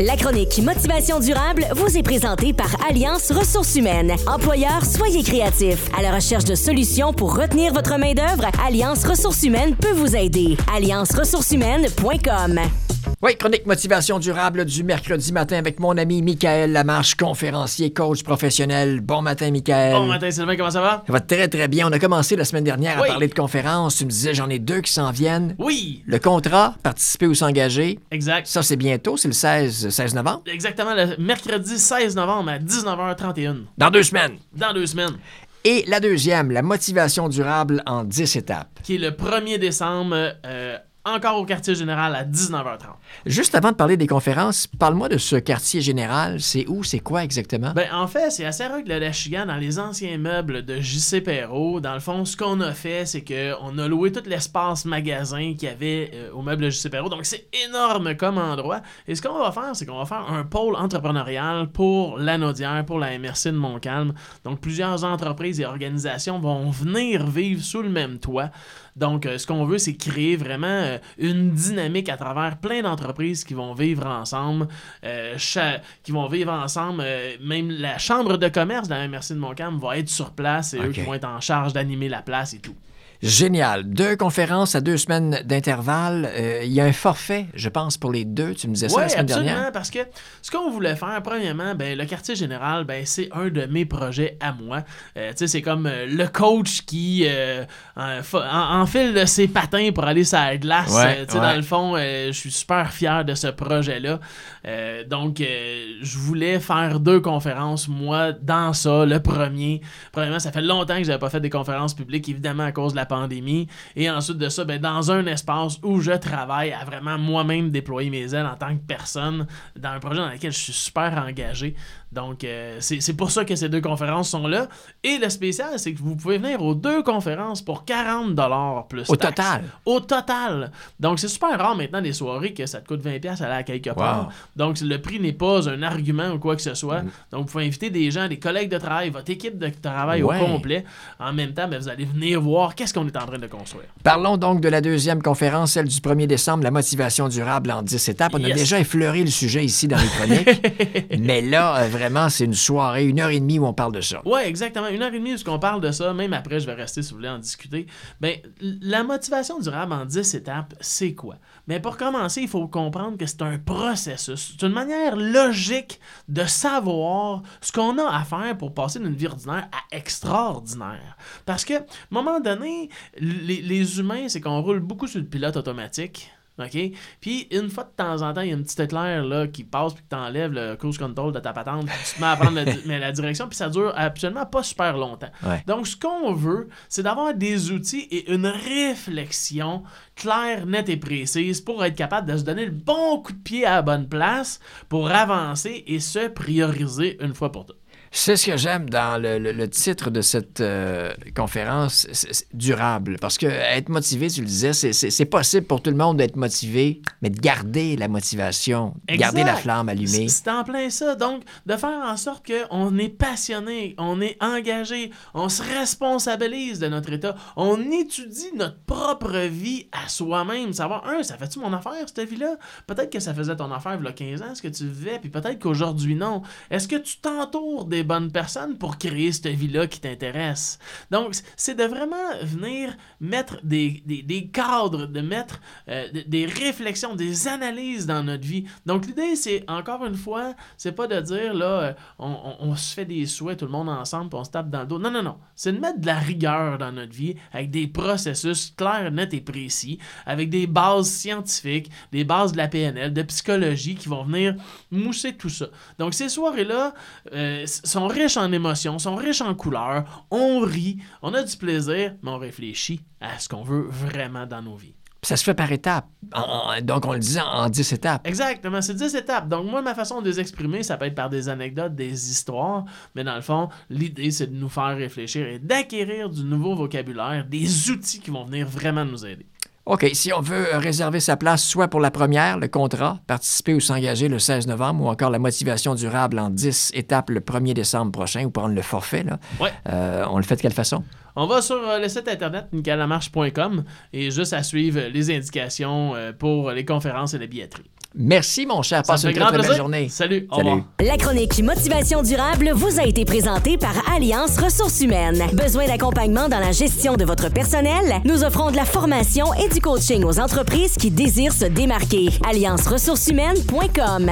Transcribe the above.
La chronique Motivation durable vous est présentée par Alliance Ressources humaines. Employeurs, soyez créatifs. À la recherche de solutions pour retenir votre main-d'œuvre, Alliance Ressources humaines peut vous aider. allianceressourceshumaines.com. Oui, chronique motivation durable du mercredi matin avec mon ami Michael Lamarche, conférencier, coach professionnel. Bon matin, Michael. Bon matin, Sylvain, comment ça va? Ça va très, très bien. On a commencé la semaine dernière Oui. à parler de conférences. Tu me disais, j'en ai deux qui s'en viennent. Oui, Le contrat, participer ou s'engager, exact. ça, c'est bientôt, c'est le 16, 16 novembre. Exactement le mercredi 16 novembre à 19h31, Dans deux semaines. dans deux semaines, Et la deuxième, la motivation durable en 10 étapes. qui est le 1er décembre, euh, encore au quartier général à 19h30. Juste avant de parler des conférences, parle-moi de ce quartier général. C'est où, c'est quoi exactement? Ben, en fait, c'est assez rue de la Lachigan, dans les anciens meubles de JC Perrault. Dans le fond, ce qu'on a fait, c'est qu'on a loué tout l'espace magasin qu'il y avait euh, au meuble de JC Perrault. Donc, c'est énorme comme endroit. Et ce qu'on va faire, c'est qu'on va faire un pôle entrepreneurial pour l'Anaudière, pour la MRC de Montcalm. Donc, plusieurs entreprises et organisations vont venir vivre sous le même toit. Donc, euh, ce qu'on veut, c'est créer vraiment euh, une dynamique à travers plein d'entreprises qui vont vivre ensemble, euh, qui vont vivre ensemble. euh, même la chambre de commerce de la MRC de Montcalm va être sur place et eux qui vont être en charge d'animer la place et tout. Génial. Deux conférences à deux semaines d'intervalle. Euh, Il y a un forfait, je pense, pour les deux. Tu me disais ça Oui, la semaine absolument, dernière. parce que ce qu'on voulait faire, premièrement, ben, le quartier général, ben, c'est un de mes projets à moi. Euh, tu sais, c'est comme euh, le coach qui euh, enfile ses patins pour aller sur la glace. Ouais, tu sais, ouais. Dans le fond, je suis super fier de ce projet-là. Donc, je voulais faire deux conférences, moi, dans ça. Le premier, premièrement, ça fait longtemps que je n'avais pas fait des conférences publiques, évidemment, à cause de la pandémie. Et ensuite de ça, ben, dans un espace où je travaille à vraiment moi-même déployer mes ailes en tant que personne, dans un projet dans lequel je suis super engagé. Donc, euh, c'est pour ça que ces deux conférences sont là. Et le spécial, c'est que vous pouvez venir aux deux conférences pour 40$ plus Au total? Au total. Donc, c'est super rare maintenant des soirées que ça te coûte 20$ aller à quelque part. Donc, le prix n'est pas un argument ou quoi que ce soit. Mm. Donc, vous pouvez inviter des gens, des collègues de travail, votre équipe de travail Ouais. au complet. En même temps, ben, vous allez venir voir qu'est-ce qu'on est en train de construire. Parlons donc de la deuxième conférence, celle du 1er décembre, la motivation durable en 10 étapes. On a déjà effleuré le sujet ici dans les chroniques. mais là, euh, vraiment, c'est une soirée, une heure et demie où on parle de ça. Ouais, exactement. Une heure et demie, qu'on parle de ça. Même après, je vais rester si vous voulez en discuter. Ben, l- la motivation durable en 10 étapes, c'est quoi? Mais pour commencer, il faut comprendre que c'est un processus. C'est une manière logique de savoir ce qu'on a à faire pour passer d'une vie ordinaire à extraordinaire. Parce que, à un moment donné, les, les humains, c'est qu'on roule beaucoup sur le pilote automatique. OK? Puis, une fois de temps en temps, il y a une petite éclair là, qui passe puis que t'enlèves le cruise control de ta patente, puis tu te mets à prendre la, mais la direction, puis ça dure absolument pas super longtemps. Ouais. Donc, ce qu'on veut, c'est d'avoir des outils et une réflexion claire, nette et précise pour être capable de se donner le bon coup de pied à la bonne place pour avancer et se prioriser une fois pour toutes. C'est ce que j'aime dans le, le- le titre de cette euh, conférence, c'est- c'est durable. Parce que être motivé, tu le disais, c'est- possible pour tout le monde d'être motivé, mais de garder la motivation, de garder la flamme allumée. C'est en plein ça. Donc, de faire en sorte qu'on est passionné, on est engagé, on se responsabilise de notre état, on étudie notre propre vie à soi-même. Savoir, un, ça fait-tu mon affaire, cette vie-là? Peut-être que ça faisait ton affaire il y a 15 ans, ce que tu vivais, puis peut-être qu'aujourd'hui, non. Est-ce que tu t'entoures des bonnes personnes pour créer cette vie-là qui t'intéresse? Donc, c'est de vraiment venir mettre des, des, cadres, de mettre euh, des- réflexions, des analyses dans notre vie. Donc, l'idée, c'est, encore une fois, c'est pas de dire, là, euh, on, se fait des souhaits, tout le monde ensemble, on se tape dans le dos. Non, non, non. C'est de mettre de la rigueur dans notre vie avec des processus clairs, nets et précis, avec des bases scientifiques, des bases de la PNL, de psychologie qui vont venir mousser tout ça. Donc, ces soirées-là euh, sont riches en émotions, sont riches en couleurs. On rit, on a du plaisir, mais on réfléchit à ce qu'on veut vraiment dans nos vies. Ça se fait par étapes. En- donc, on le disait en 10 étapes. Exactement, c'est 10 étapes. Donc, moi, ma façon de les exprimer, ça peut être par des anecdotes, des histoires, mais dans le fond, l'idée, c'est de nous faire réfléchir et d'acquérir du nouveau vocabulaire, des outils qui vont venir vraiment nous aider. OK, si on veut euh, réserver sa place soit pour la première, le contrat, participer ou s'engager le 16 novembre, ou encore la motivation durable en 10 étapes le 1er décembre prochain, ou prendre le forfait, là, Ouais. euh, on le fait de quelle façon? On va sur euh, le site internet nicalamarche.com et juste à suivre les indications pour les conférences et la billetterie. Merci, mon cher. Passe une très, belle journée. Salut, au Salut. revoir. La chronique Motivation durable vous a été présentée par Alliance Ressources humaines. Besoin d'accompagnement dans la gestion de votre personnel? Nous offrons de la formation et du coaching aux entreprises qui désirent se démarquer. allianceressourceshumaines.com